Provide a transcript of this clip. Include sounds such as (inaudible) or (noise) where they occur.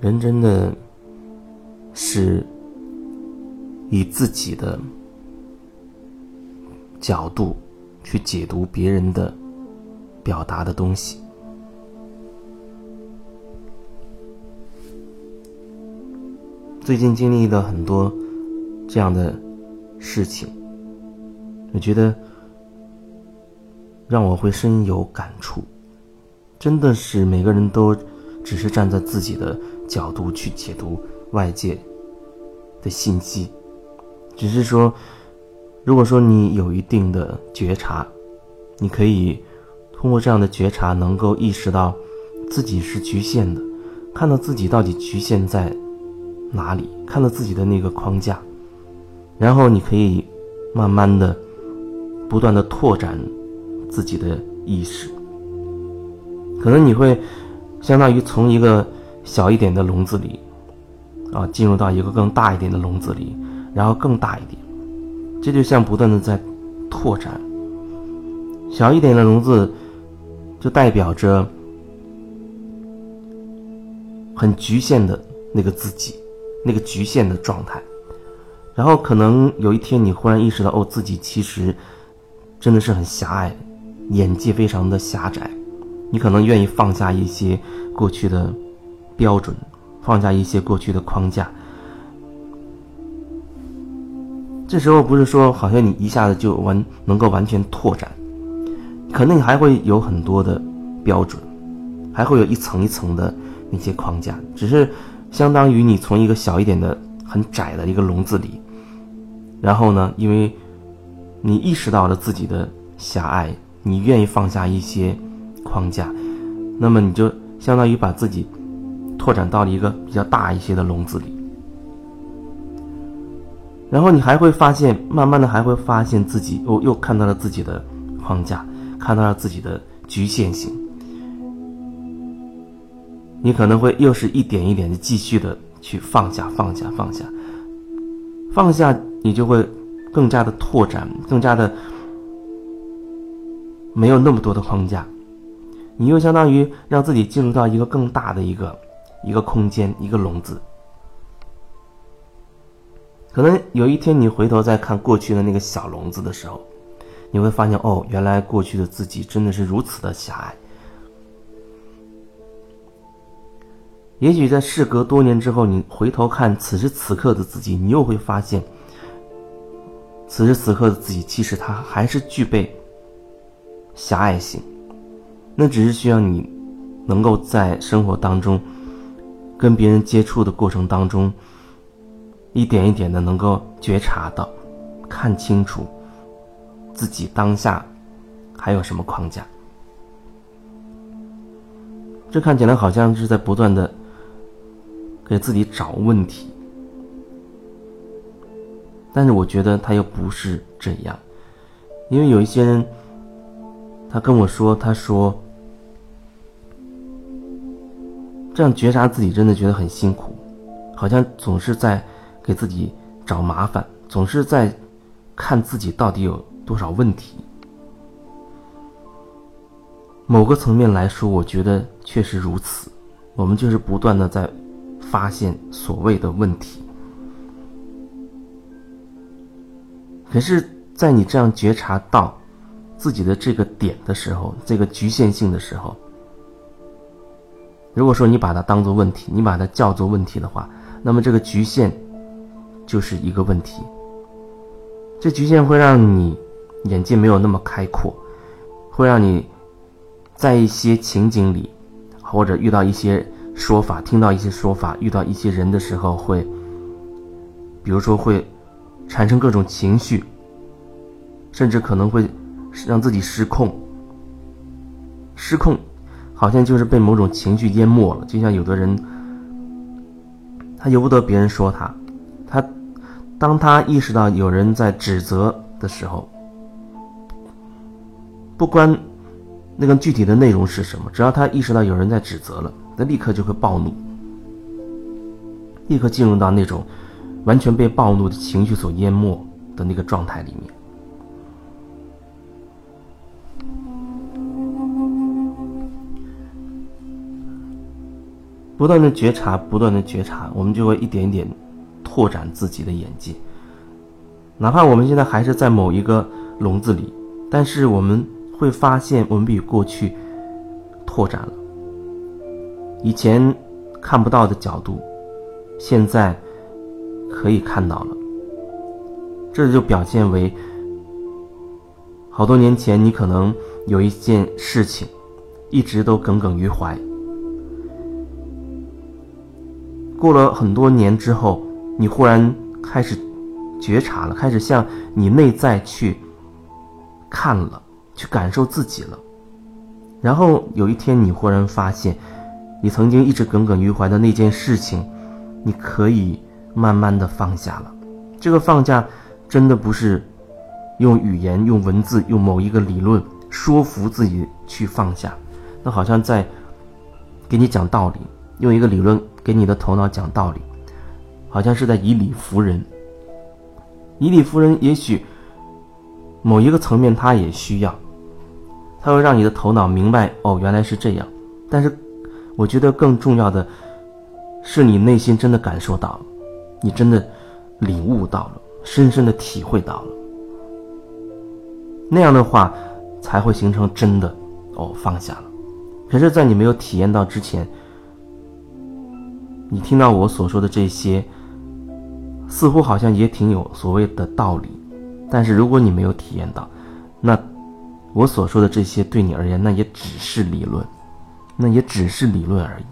人真的是以自己的角度去解读别人的表达的东西。最近经历了很多这样的事情，我觉得让我会深有感触。真的是每个人都只是站在自己的角度去解读外界的信息，只是说，如果说你有一定的觉察，你可以通过这样的觉察，能够意识到自己是局限的，看到自己到底局限在。哪里看到自己的那个框架，然后你可以慢慢的、不断的拓展自己的意识。可能你会相当于从一个小一点的笼子里啊，进入到一个更大一点的笼子里，然后更大一点。这就像不断的在拓展。小一点的笼子就代表着很局限的那个自己。那个局限的状态，然后可能有一天你忽然意识到，哦，自己其实真的是很狭隘，眼界非常的狭窄。你可能愿意放下一些过去的标准，放下一些过去的框架。这时候不是说好像你一下子就完能够完全拓展，可能还会有很多的标准，还会有一层一层的那些框架，只是。相当于你从一个小一点的、很窄的一个笼子里，然后呢，因为你意识到了自己的狭隘，你愿意放下一些框架，那么你就相当于把自己拓展到了一个比较大一些的笼子里。然后你还会发现，慢慢的还会发现自己，哦，又看到了自己的框架，看到了自己的局限性。你可能会又是一点一点的继续的去放下，放下，放下，放下，你就会更加的拓展，更加的没有那么多的框架，你又相当于让自己进入到一个更大的一个一个空间，一个笼子。可能有一天你回头再看过去的那个小笼子的时候，你会发现，哦，原来过去的自己真的是如此的狭隘。也许在事隔多年之后，你回头看此时此刻的自己，你又会发现，此时此刻的自己其实他还是具备狭隘性。那只是需要你能够在生活当中跟别人接触的过程当中，一点一点的能够觉察到、看清楚自己当下还有什么框架。这看起来好像是在不断的。给自己找问题，但是我觉得他又不是这样，因为有一些人，他跟我说，他说，这样觉察自己真的觉得很辛苦，好像总是在给自己找麻烦，总是在看自己到底有多少问题。某个层面来说，我觉得确实如此，我们就是不断的在。发现所谓的问题，可是，在你这样觉察到自己的这个点的时候，这个局限性的时候，如果说你把它当做问题，你把它叫做问题的话，那么这个局限就是一个问题。这局限会让你眼界没有那么开阔，会让你在一些情景里，或者遇到一些。说法，听到一些说法，遇到一些人的时候，会，比如说会产生各种情绪，甚至可能会让自己失控。失控，好像就是被某种情绪淹没了。就像有的人，他由不得别人说他，他当他意识到有人在指责的时候，不管那个具体的内容是什么，只要他意识到有人在指责了。他立刻就会暴怒，立刻进入到那种完全被暴怒的情绪所淹没的那个状态里面。不断的觉察，不断的觉察，我们就会一点一点拓展自己的眼界。哪怕我们现在还是在某一个笼子里，但是我们会发现，我们比过去拓展了。以前看不到的角度，现在可以看到了。这就表现为，好多年前你可能有一件事情，一直都耿耿于怀。过了很多年之后，你忽然开始觉察了，开始向你内在去看了，去感受自己了。然后有一天，你忽然发现，你曾经一直耿耿于怀的那件事情，你可以慢慢的放下了。这个放下，真的不是用语言、用文字、用某一个理论说服自己去放下，那好像在 (tsk) 给你讲道理，用一个理论。给你的头脑讲道理，好像是在以理服人。以理服人，也许某一个层面他也需要，他会让你的头脑明白哦，原来是这样。但是，我觉得更重要的是你内心真的感受到了，你真的领悟到了，深深的体会到了。那样的话，才会形成真的哦放下了。可是，在你没有体验到之前。你听到我所说的这些，似乎好像也挺有所谓的道理，但是如果你没有体验到，那我所说的这些对你而言，那也只是理论，那也只是理论而已。